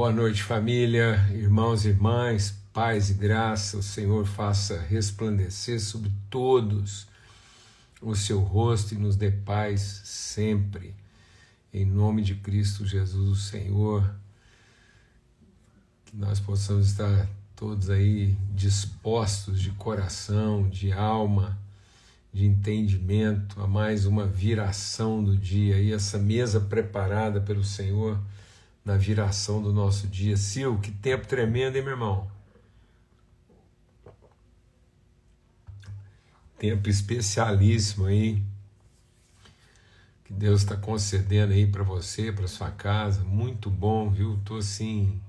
Boa noite, família, irmãos e irmãs, paz e graça. O Senhor faça resplandecer sobre todos o seu rosto e nos dê paz sempre. Em nome de Cristo Jesus, o Senhor, que nós possamos estar todos aí dispostos de coração, de alma, de entendimento a mais uma viração do dia e essa mesa preparada pelo Senhor na viração do nosso dia. Sil, que tempo tremendo, hein, meu irmão? Tempo especialíssimo aí que Deus está concedendo aí para você, para sua casa. Muito bom, viu? Tô assim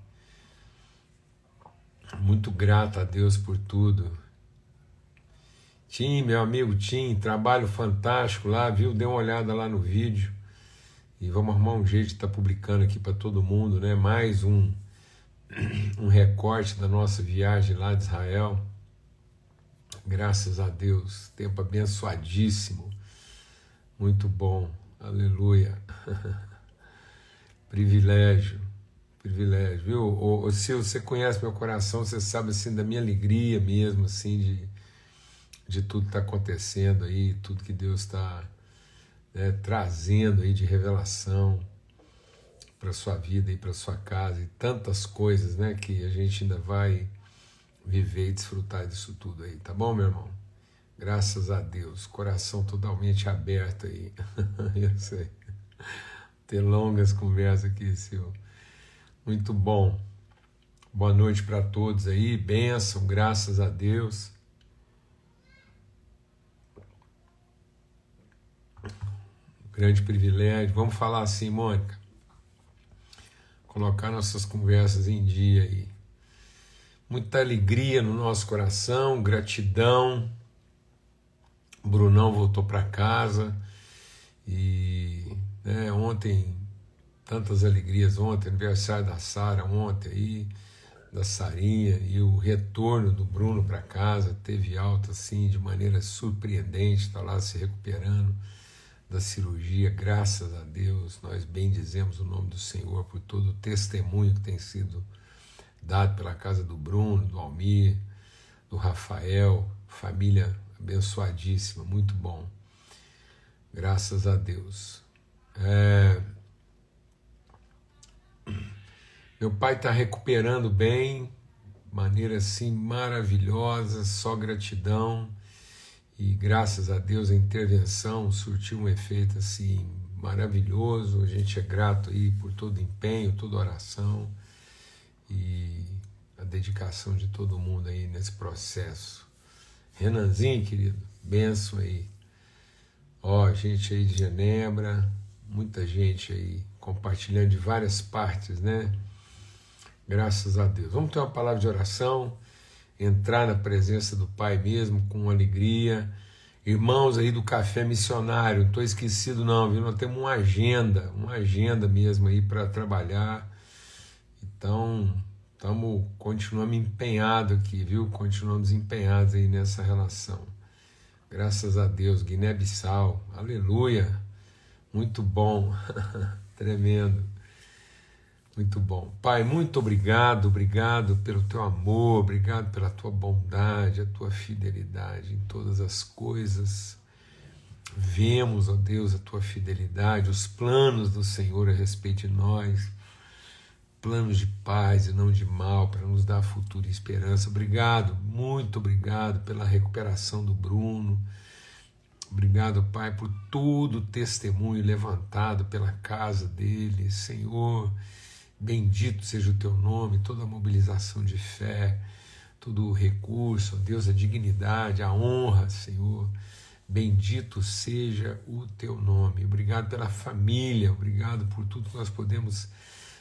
muito grato a Deus por tudo. Tim, meu amigo Tim, trabalho fantástico lá, viu? Dê uma olhada lá no vídeo. E vamos arrumar um jeito de estar tá publicando aqui para todo mundo, né? Mais um, um recorte da nossa viagem lá de Israel. Graças a Deus, tempo abençoadíssimo. Muito bom. Aleluia. privilégio, privilégio, viu? Ou, se você conhece meu coração, você sabe assim da minha alegria mesmo, assim de, de tudo que está acontecendo aí, tudo que Deus está né, trazendo aí de revelação para sua vida e para sua casa e tantas coisas, né, que a gente ainda vai viver e desfrutar disso tudo aí, tá bom, meu irmão? Graças a Deus, coração totalmente aberto aí. Eu sei. Ter longas conversas aqui, seu. Muito bom. Boa noite para todos aí, bênção, graças a Deus. Grande privilégio. Vamos falar assim, Mônica. Colocar nossas conversas em dia aí. Muita alegria no nosso coração, gratidão. O Brunão voltou para casa e né, ontem tantas alegrias ontem, aniversário da Sara ontem aí, da Sarinha e o retorno do Bruno para casa teve alta assim de maneira surpreendente, está lá se recuperando da cirurgia, graças a Deus, nós bendizemos o nome do Senhor por todo o testemunho que tem sido dado pela casa do Bruno, do Almir, do Rafael, família abençoadíssima, muito bom. Graças a Deus. É... Meu pai está recuperando bem, maneira assim maravilhosa, só gratidão e graças a Deus a intervenção surtiu um efeito assim maravilhoso. A gente é grato aí por todo empenho, toda oração e a dedicação de todo mundo aí nesse processo. Renanzinho, querido, benção aí. Ó, gente aí de Genebra, muita gente aí compartilhando de várias partes, né? Graças a Deus. Vamos ter uma palavra de oração entrar na presença do Pai mesmo com alegria. Irmãos aí do café missionário, não estou esquecido não, viu? Nós temos uma agenda, uma agenda mesmo aí para trabalhar. Então, estamos continuamos empenhados aqui, viu? Continuamos empenhados aí nessa relação. Graças a Deus, Guiné-Bissau, aleluia, muito bom, tremendo. Muito bom. Pai, muito obrigado, obrigado pelo teu amor, obrigado pela tua bondade, a tua fidelidade em todas as coisas. Vemos, ó Deus, a tua fidelidade, os planos do Senhor a respeito de nós, planos de paz e não de mal, para nos dar futuro e esperança. Obrigado, muito obrigado pela recuperação do Bruno. Obrigado, Pai, por todo o testemunho levantado pela casa dele, Senhor Bendito seja o teu nome, toda a mobilização de fé, todo o recurso, Deus, a dignidade, a honra, Senhor. Bendito seja o teu nome. Obrigado pela família, obrigado por tudo que nós podemos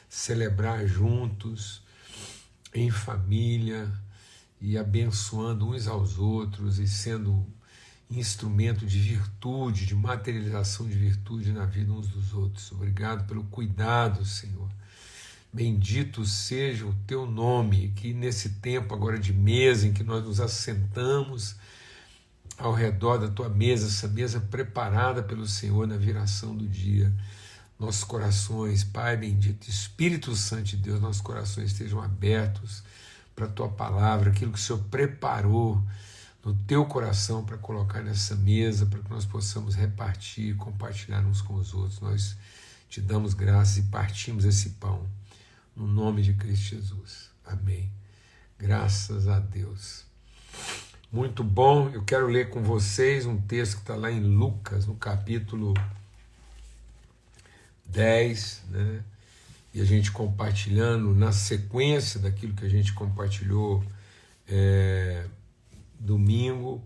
celebrar juntos, em família, e abençoando uns aos outros e sendo instrumento de virtude, de materialização de virtude na vida uns dos outros. Obrigado pelo cuidado, Senhor Bendito seja o teu nome, que nesse tempo agora de mesa em que nós nos assentamos ao redor da tua mesa, essa mesa preparada pelo Senhor na viração do dia, nossos corações, Pai bendito, Espírito Santo de Deus, nossos corações estejam abertos para a tua palavra, aquilo que o Senhor preparou no teu coração para colocar nessa mesa, para que nós possamos repartir, compartilhar uns com os outros. Nós te damos graças e partimos esse pão no nome de Cristo Jesus. Amém. Graças a Deus. Muito bom. Eu quero ler com vocês um texto que está lá em Lucas, no capítulo 10, né? E a gente compartilhando na sequência daquilo que a gente compartilhou. É, domingo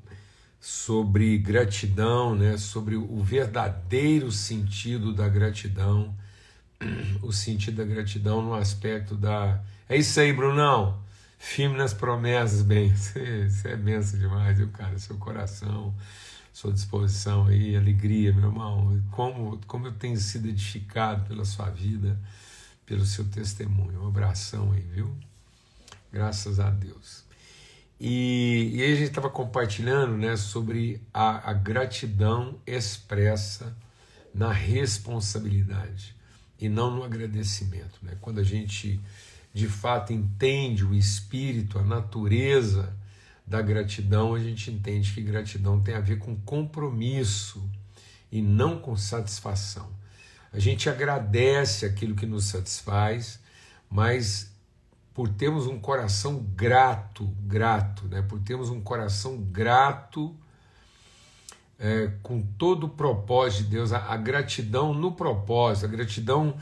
sobre gratidão, né, sobre o verdadeiro sentido da gratidão, o sentido da gratidão no aspecto da. É isso aí, Brunão. Firme nas promessas, bem. Você, é benção demais, viu, cara? Seu coração, sua disposição aí, alegria, meu irmão. Como, como eu tenho sido edificado pela sua vida, pelo seu testemunho. Um abração aí, viu? Graças a Deus. E, e aí a gente estava compartilhando né, sobre a, a gratidão expressa na responsabilidade e não no agradecimento. Né? Quando a gente de fato entende o espírito, a natureza da gratidão, a gente entende que gratidão tem a ver com compromisso e não com satisfação. A gente agradece aquilo que nos satisfaz, mas por termos um coração grato, grato, né? por termos um coração grato é, com todo o propósito de Deus, a, a gratidão no propósito, a gratidão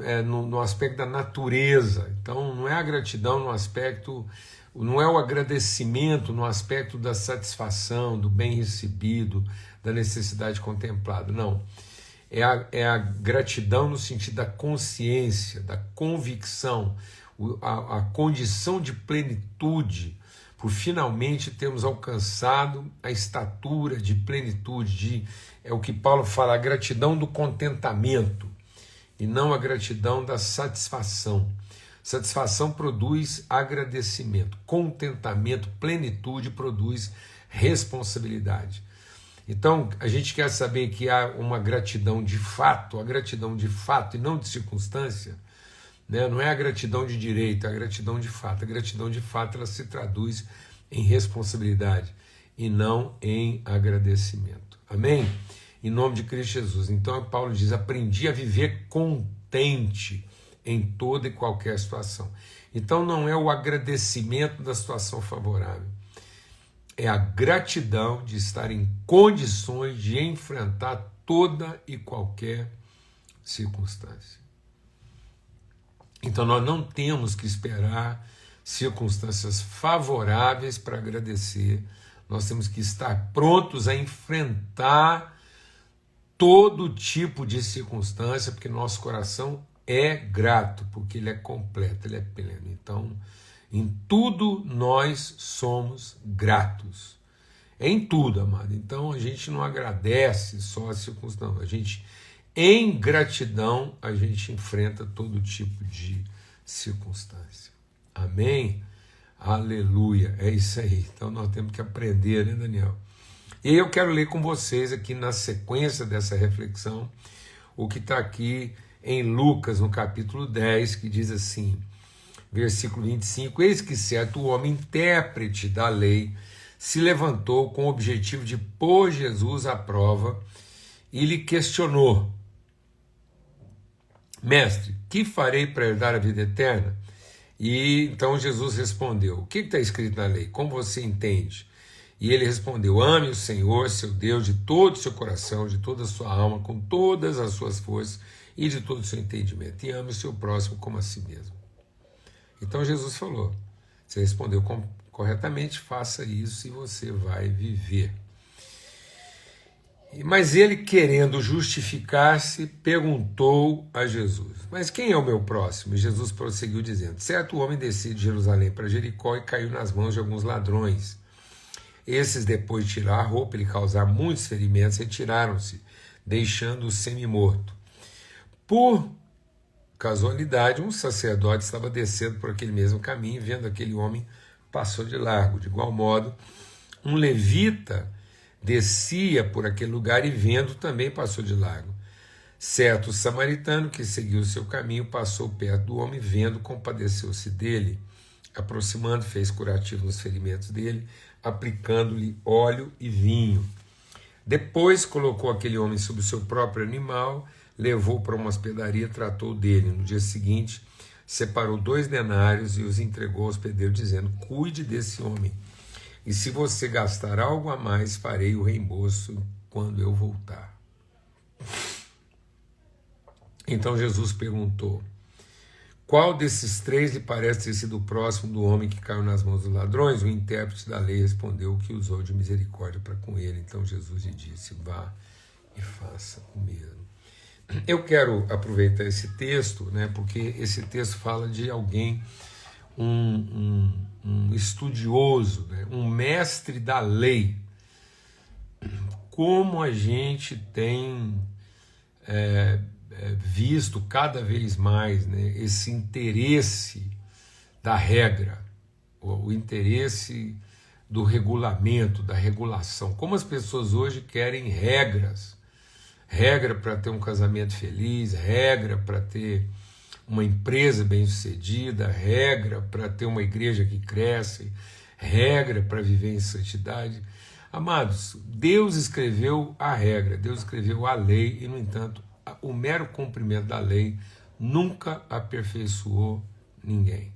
é, no, no, aspecto da natureza. Então, não é a gratidão no aspecto, não é o agradecimento no aspecto da satisfação, do bem recebido, da necessidade contemplada, não. É a, é a gratidão no sentido da consciência, da convicção, a, a condição de plenitude, por finalmente termos alcançado a estatura de plenitude, de, é o que Paulo fala, a gratidão do contentamento e não a gratidão da satisfação. Satisfação produz agradecimento, contentamento, plenitude produz responsabilidade. Então, a gente quer saber que há uma gratidão de fato, a gratidão de fato e não de circunstância né? Não é a gratidão de direito, é a gratidão de fato. A gratidão de fato ela se traduz em responsabilidade e não em agradecimento. Amém? Em nome de Cristo Jesus. Então Paulo diz: aprendi a viver contente em toda e qualquer situação. Então não é o agradecimento da situação favorável, é a gratidão de estar em condições de enfrentar toda e qualquer circunstância. Então nós não temos que esperar circunstâncias favoráveis para agradecer, nós temos que estar prontos a enfrentar todo tipo de circunstância, porque nosso coração é grato, porque ele é completo, ele é pleno. Então, em tudo nós somos gratos. Em tudo, amado. Então a gente não agradece só a circunstância, a gente em gratidão, a gente enfrenta todo tipo de circunstância. Amém? Aleluia. É isso aí. Então nós temos que aprender, né, Daniel? E eu quero ler com vocês aqui na sequência dessa reflexão o que está aqui em Lucas, no capítulo 10, que diz assim, versículo 25: Eis que certo homem, intérprete da lei, se levantou com o objetivo de pôr Jesus à prova e lhe questionou Mestre, que farei para herdar a vida eterna? E então Jesus respondeu: O que está escrito na lei? Como você entende? E ele respondeu: Ame o Senhor, seu Deus, de todo o seu coração, de toda a sua alma, com todas as suas forças e de todo o seu entendimento. E ame o seu próximo como a si mesmo. Então Jesus falou: Você respondeu corretamente, faça isso e você vai viver. Mas ele, querendo justificar-se, perguntou a Jesus: Mas quem é o meu próximo? E Jesus prosseguiu dizendo: Certo homem descia de Jerusalém para Jericó e caiu nas mãos de alguns ladrões. Esses, depois de tirar a roupa e lhe causar muitos ferimentos, retiraram-se, deixando-o semi-morto. Por casualidade, um sacerdote estava descendo por aquele mesmo caminho, vendo aquele homem, passou de largo. De igual modo, um levita descia por aquele lugar e vendo também passou de largo. Certo samaritano que seguiu seu caminho passou perto do homem, vendo, compadeceu-se dele. Aproximando, fez curativo nos ferimentos dele, aplicando-lhe óleo e vinho. Depois colocou aquele homem sobre o seu próprio animal, levou para uma hospedaria, tratou dele. No dia seguinte, separou dois denários e os entregou ao hospedeiro, dizendo: Cuide desse homem, e se você gastar algo a mais, farei o reembolso quando eu voltar. Então Jesus perguntou: Qual desses três lhe parece ter sido próximo do homem que caiu nas mãos dos ladrões? O intérprete da lei respondeu que usou de misericórdia para com ele. Então Jesus lhe disse: Vá e faça o mesmo. Eu quero aproveitar esse texto, né, porque esse texto fala de alguém, um, um, um estudioso, né, um mestre da lei. Como a gente tem é, é, visto cada vez mais né, esse interesse da regra, o, o interesse do regulamento, da regulação. Como as pessoas hoje querem regras, regra para ter um casamento feliz, regra para ter uma empresa bem-sucedida, regra para ter uma igreja que cresce, regra para viver em santidade. Amados, Deus escreveu a regra, Deus escreveu a lei e, no entanto, o mero cumprimento da lei nunca aperfeiçoou ninguém.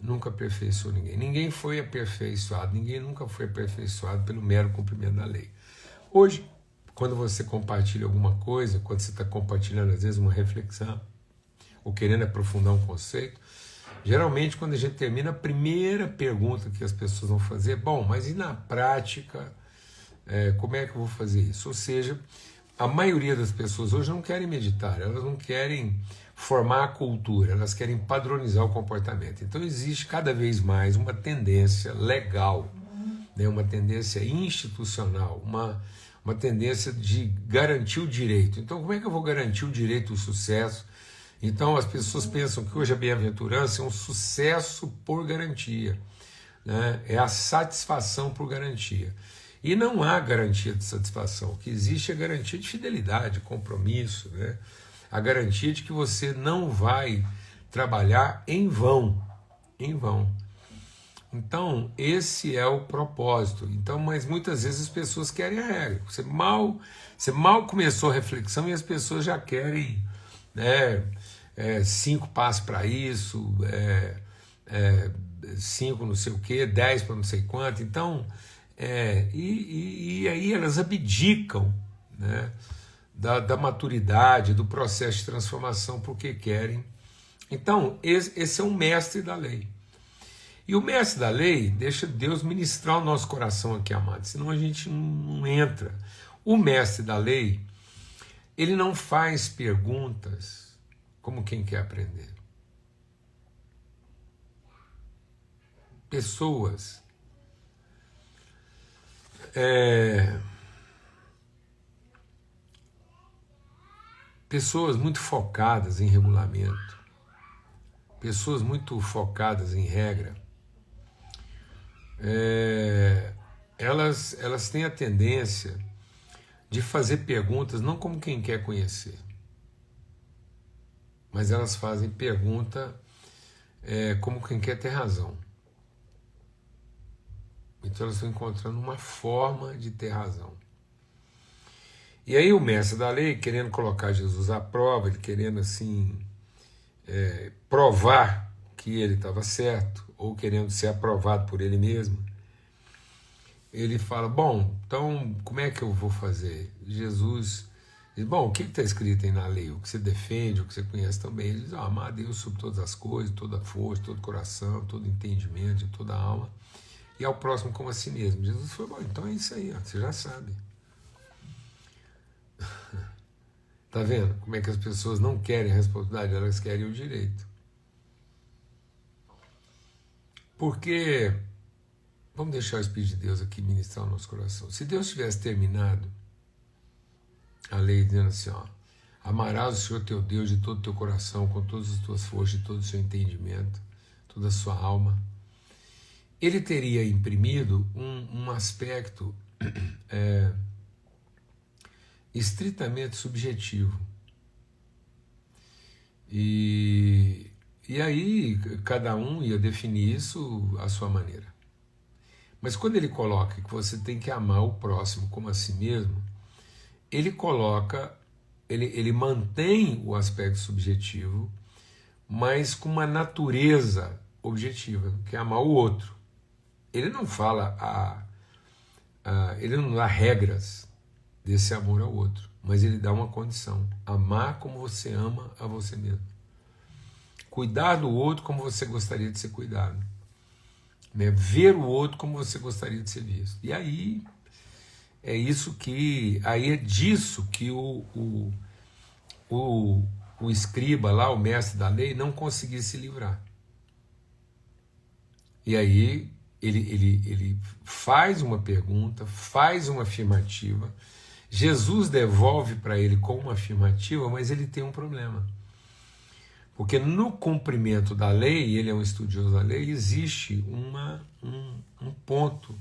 Nunca aperfeiçoou ninguém. Ninguém foi aperfeiçoado, ninguém nunca foi aperfeiçoado pelo mero cumprimento da lei. Hoje, quando você compartilha alguma coisa, quando você está compartilhando às vezes uma reflexão, ou querendo aprofundar um conceito, geralmente quando a gente termina, a primeira pergunta que as pessoas vão fazer é: bom, mas e na prática, é, como é que eu vou fazer isso? Ou seja, a maioria das pessoas hoje não querem meditar, elas não querem formar a cultura, elas querem padronizar o comportamento. Então existe cada vez mais uma tendência legal, né, uma tendência institucional, uma, uma tendência de garantir o direito. Então, como é que eu vou garantir o direito ao sucesso? Então, as pessoas pensam que hoje a bem-aventurança é um sucesso por garantia, né? é a satisfação por garantia. E não há garantia de satisfação. O que existe é garantia de fidelidade, compromisso, né? a garantia de que você não vai trabalhar em vão. Em vão. Então, esse é o propósito. Então, mas muitas vezes as pessoas querem a regra. Você mal, você mal começou a reflexão e as pessoas já querem né, é, cinco passos para isso, é, é, cinco não sei o que, dez para não sei quanto. Então, é, e, e, e, aí elas abdicam né, da, da, maturidade, do processo de transformação, porque querem. Então, esse, esse é um mestre da lei. E o mestre da lei deixa Deus ministrar o nosso coração aqui, amado, senão a gente não, entra. O mestre da lei, ele não faz perguntas como quem quer aprender. Pessoas é, pessoas muito focadas em regulamento, pessoas muito focadas em regra, é, elas, elas têm a tendência de fazer perguntas não como quem quer conhecer, mas elas fazem pergunta é, como quem quer ter razão. Então elas estão encontrando uma forma de ter razão. E aí o mestre da lei, querendo colocar Jesus à prova, ele querendo assim é, provar que ele estava certo, ou querendo ser aprovado por ele mesmo, ele fala: Bom, então como é que eu vou fazer? Jesus diz: Bom, o que está escrito aí na lei? O que você defende, o que você conhece também? Ele diz: ah, Amar a Deus sobre todas as coisas, toda força, todo coração, todo entendimento, toda alma e ao próximo como a si mesmo. Jesus falou, bom, então é isso aí, ó, você já sabe. tá vendo como é que as pessoas não querem a responsabilidade, elas querem o direito. Porque, vamos deixar o Espírito de Deus aqui ministrar o nosso coração. Se Deus tivesse terminado a lei dizendo assim, ó, amarás o Senhor teu Deus de todo o teu coração, com todas as tuas forças, de todo o seu entendimento, toda a sua alma, ele teria imprimido um, um aspecto é, estritamente subjetivo. E, e aí cada um ia definir isso à sua maneira. Mas quando ele coloca que você tem que amar o próximo como a si mesmo, ele coloca, ele, ele mantém o aspecto subjetivo, mas com uma natureza objetiva, que é amar o outro. Ele não fala a, a ele não dá regras desse amor ao outro, mas ele dá uma condição: amar como você ama a você mesmo. Cuidar do outro como você gostaria de ser cuidado. Né? Ver o outro como você gostaria de ser visto. E aí é isso que. Aí é disso que o, o, o, o escriba lá, o mestre da lei, não conseguia se livrar. E aí ele, ele, ele faz uma pergunta, faz uma afirmativa. Jesus devolve para ele com uma afirmativa, mas ele tem um problema. Porque no cumprimento da lei, ele é um estudioso da lei, existe uma, um, um ponto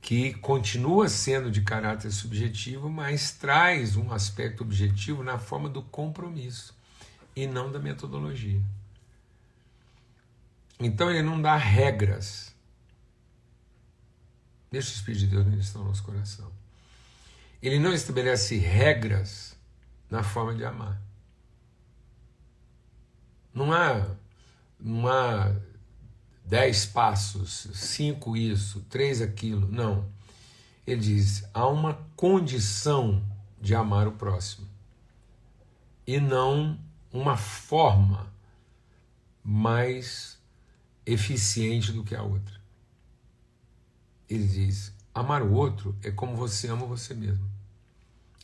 que continua sendo de caráter subjetivo, mas traz um aspecto objetivo na forma do compromisso e não da metodologia. Então ele não dá regras. Deixa o Espírito de Deus ministrar no nosso coração. Ele não estabelece regras na forma de amar. Não há, não há dez passos, cinco isso, três aquilo. Não. Ele diz: há uma condição de amar o próximo e não uma forma mais eficiente do que a outra. Ele diz: amar o outro é como você ama você mesmo.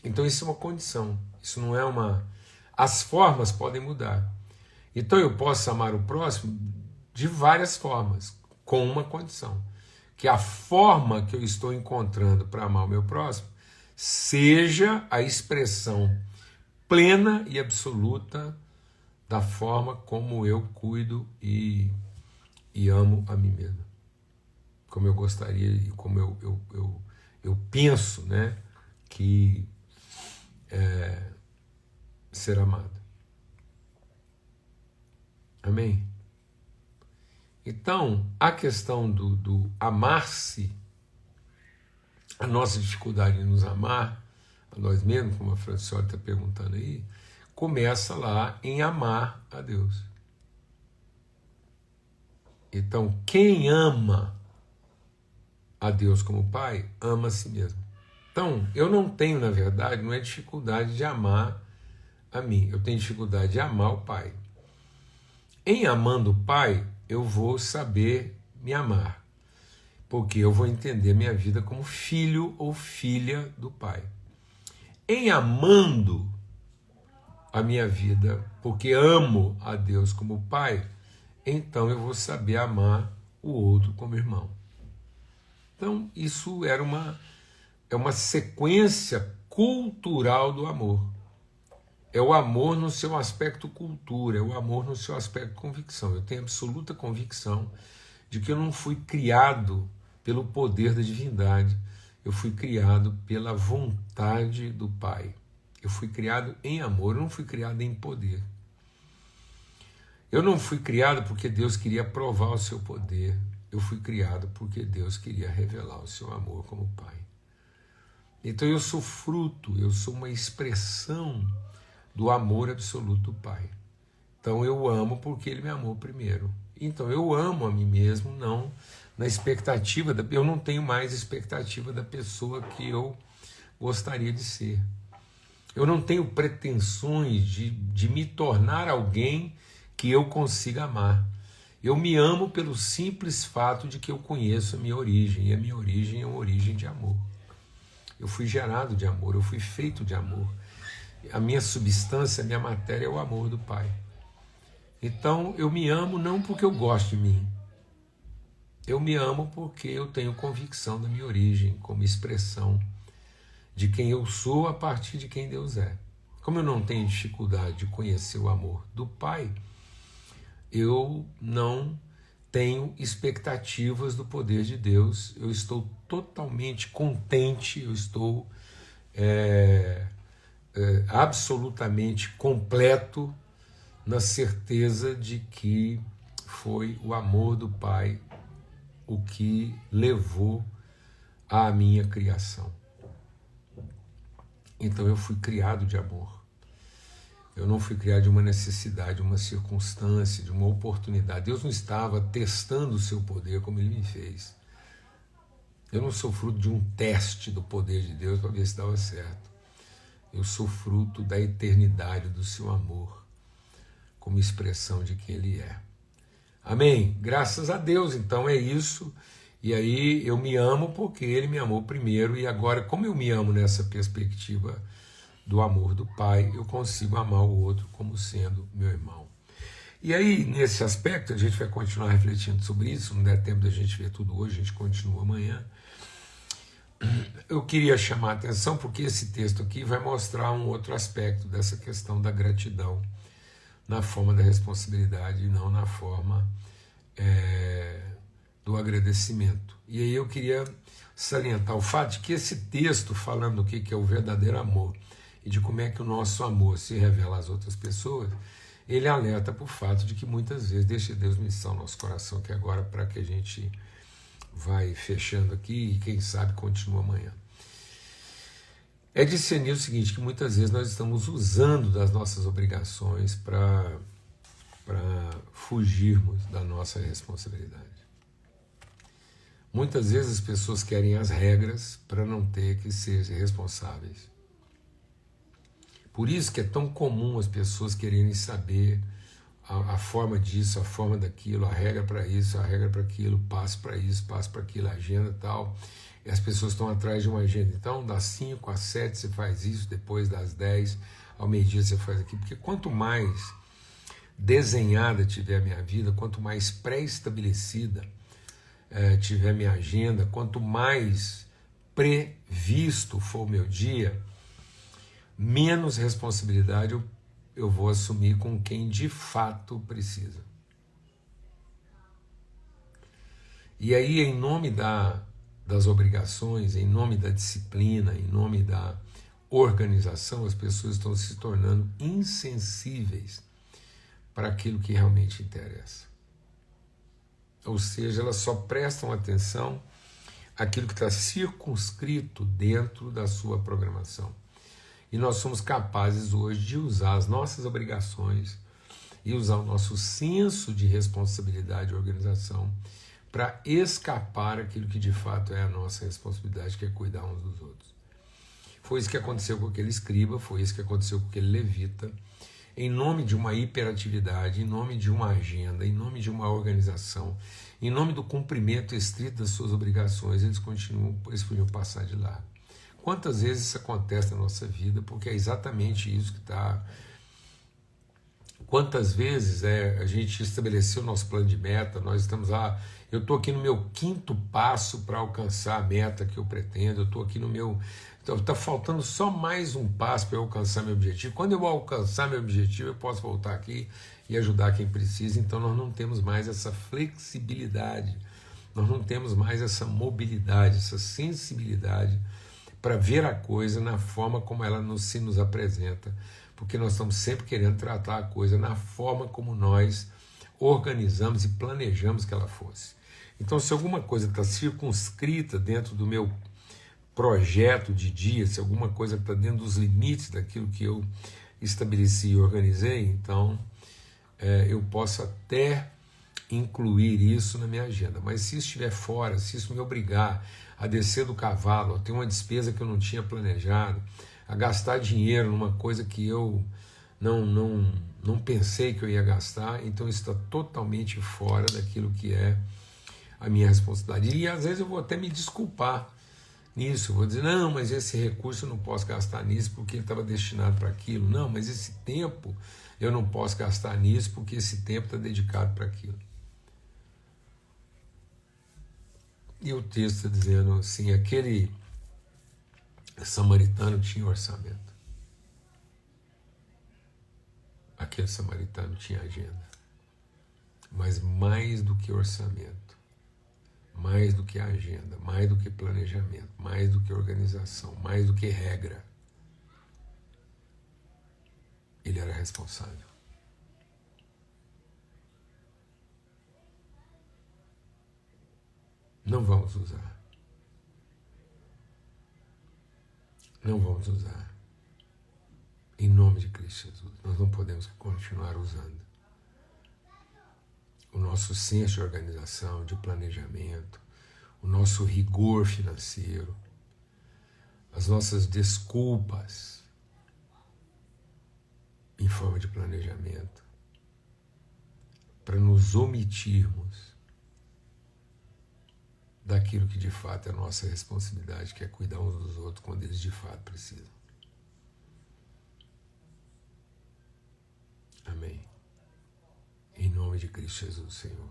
Então isso é uma condição, isso não é uma. As formas podem mudar. Então eu posso amar o próximo de várias formas, com uma condição: que a forma que eu estou encontrando para amar o meu próximo seja a expressão plena e absoluta da forma como eu cuido e, e amo a mim mesmo. Como eu gostaria e como eu, eu, eu, eu penso né, que é, ser amado. Amém? Então, a questão do, do amar-se, a nossa dificuldade em nos amar, a nós mesmos, como a Francioli está perguntando aí, começa lá em amar a Deus. Então, quem ama a Deus como Pai, ama a si mesmo. Então, eu não tenho, na verdade, não é dificuldade de amar a mim, eu tenho dificuldade de amar o Pai. Em amando o Pai, eu vou saber me amar, porque eu vou entender minha vida como filho ou filha do Pai. Em amando a minha vida, porque amo a Deus como Pai, então eu vou saber amar o outro como irmão. Então, isso era uma é uma sequência cultural do amor. É o amor no seu aspecto cultura, é o amor no seu aspecto convicção. Eu tenho absoluta convicção de que eu não fui criado pelo poder da divindade, eu fui criado pela vontade do Pai. Eu fui criado em amor, eu não fui criado em poder. Eu não fui criado porque Deus queria provar o seu poder. Eu fui criado porque Deus queria revelar o seu amor como Pai. Então eu sou fruto, eu sou uma expressão do amor absoluto do Pai. Então eu amo porque Ele me amou primeiro. Então eu amo a mim mesmo, não na expectativa, da, eu não tenho mais expectativa da pessoa que eu gostaria de ser. Eu não tenho pretensões de, de me tornar alguém que eu consiga amar. Eu me amo pelo simples fato de que eu conheço a minha origem, e a minha origem é uma origem de amor. Eu fui gerado de amor, eu fui feito de amor a minha substância, a minha matéria é o amor do Pai. Então eu me amo não porque eu gosto de mim. Eu me amo porque eu tenho convicção da minha origem como expressão de quem eu sou a partir de quem Deus é. Como eu não tenho dificuldade de conhecer o amor do Pai, eu não tenho expectativas do poder de Deus. Eu estou totalmente contente, eu estou é, é, absolutamente completo na certeza de que foi o amor do Pai o que levou à minha criação. Então eu fui criado de amor. Eu não fui criado de uma necessidade, de uma circunstância, de uma oportunidade. Deus não estava testando o seu poder como ele me fez. Eu não sou fruto de um teste do poder de Deus para ver se dava certo. Eu sou fruto da eternidade do seu amor, como expressão de quem ele é. Amém? Graças a Deus, então é isso. E aí eu me amo porque ele me amou primeiro, e agora, como eu me amo nessa perspectiva do amor do Pai, eu consigo amar o outro como sendo meu irmão. E aí, nesse aspecto, a gente vai continuar refletindo sobre isso. Não der tempo da gente ver tudo hoje, a gente continua amanhã. Eu queria chamar a atenção porque esse texto aqui vai mostrar um outro aspecto dessa questão da gratidão na forma da responsabilidade e não na forma é, do agradecimento. E aí eu queria salientar o fato de que esse texto, falando do que é o verdadeiro amor e de como é que o nosso amor se revela às outras pessoas, ele alerta para o fato de que muitas vezes, deixa Deus missão no nosso coração, que agora para que a gente vai fechando aqui e quem sabe continua amanhã. É discernir o seguinte, que muitas vezes nós estamos usando das nossas obrigações para fugirmos da nossa responsabilidade. Muitas vezes as pessoas querem as regras para não ter que ser responsáveis. Por isso que é tão comum as pessoas quererem saber a, a forma disso, a forma daquilo, a regra para isso, a regra para aquilo, passo para isso, passo para aquilo, agenda tal. E as pessoas estão atrás de uma agenda. Então, das 5 às 7 você faz isso, depois das 10 ao meio-dia você faz aquilo. Porque quanto mais desenhada tiver a minha vida, quanto mais pré-estabelecida é, tiver minha agenda, quanto mais previsto for o meu dia, menos responsabilidade eu, eu vou assumir com quem de fato precisa. E aí, em nome da, das obrigações, em nome da disciplina, em nome da organização, as pessoas estão se tornando insensíveis para aquilo que realmente interessa ou seja, elas só prestam atenção àquilo que está circunscrito dentro da sua programação. E nós somos capazes hoje de usar as nossas obrigações e usar o nosso senso de responsabilidade e organização para escapar aquilo que de fato é a nossa responsabilidade, que é cuidar uns dos outros. Foi isso que aconteceu com aquele escriba, foi isso que aconteceu com aquele levita em nome de uma hiperatividade, em nome de uma agenda, em nome de uma organização, em nome do cumprimento estrito das suas obrigações, eles continuam, eles podiam passar de lá. Quantas vezes isso acontece na nossa vida? Porque é exatamente isso que está. Quantas vezes é, a gente estabeleceu o nosso plano de meta, nós estamos lá. Eu estou aqui no meu quinto passo para alcançar a meta que eu pretendo, eu estou aqui no meu então está faltando só mais um passo para eu alcançar meu objetivo. Quando eu alcançar meu objetivo, eu posso voltar aqui e ajudar quem precisa. Então nós não temos mais essa flexibilidade, nós não temos mais essa mobilidade, essa sensibilidade para ver a coisa na forma como ela nos, se nos apresenta, porque nós estamos sempre querendo tratar a coisa na forma como nós organizamos e planejamos que ela fosse. Então, se alguma coisa está circunscrita dentro do meu projeto de dia, se alguma coisa está dentro dos limites daquilo que eu estabeleci e organizei, então é, eu posso até incluir isso na minha agenda. Mas se isso estiver fora, se isso me obrigar a descer do cavalo, a ter uma despesa que eu não tinha planejado, a gastar dinheiro numa coisa que eu não, não, não pensei que eu ia gastar, então está totalmente fora daquilo que é a minha responsabilidade. E às vezes eu vou até me desculpar nisso. Vou dizer, não, mas esse recurso eu não posso gastar nisso porque ele estava destinado para aquilo. Não, mas esse tempo eu não posso gastar nisso porque esse tempo está dedicado para aquilo. E o texto tá dizendo assim: aquele samaritano tinha orçamento. Aquele samaritano tinha agenda. Mas mais do que orçamento, mais do que agenda, mais do que planejamento, mais do que organização, mais do que regra, ele era responsável. Não vamos usar. Não vamos usar. Em nome de Cristo Jesus. Nós não podemos continuar usando. O nosso senso de organização, de planejamento, o nosso rigor financeiro, as nossas desculpas em forma de planejamento, para nos omitirmos daquilo que de fato é nossa responsabilidade, que é cuidar uns dos outros quando eles de fato precisam. Amém. Em nome de Cristo Jesus, Senhor.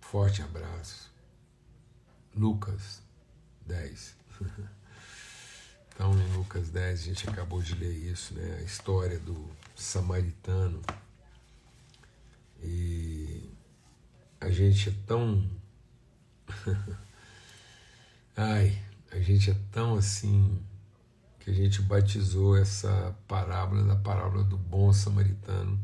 Forte abraço. Lucas 10. Então, em Lucas 10, a gente acabou de ler isso, né? A história do samaritano. E a gente é tão. Ai, a gente é tão assim que a gente batizou essa parábola da parábola do bom samaritano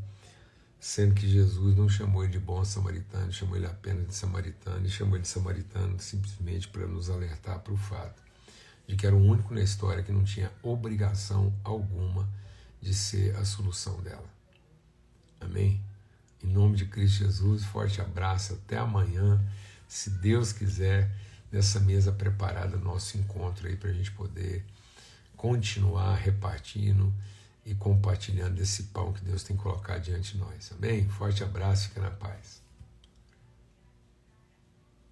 sendo que Jesus não chamou ele de bom samaritano, chamou ele apenas de samaritano e chamou ele de samaritano simplesmente para nos alertar para o fato de que era o único na história que não tinha obrigação alguma de ser a solução dela. Amém? Em nome de Cristo Jesus, forte abraço, até amanhã, se Deus quiser, nessa mesa preparada, nosso encontro aí para a gente poder continuar repartindo e compartilhando esse pão que Deus tem colocado diante de nós. Amém? Forte abraço, fica na paz.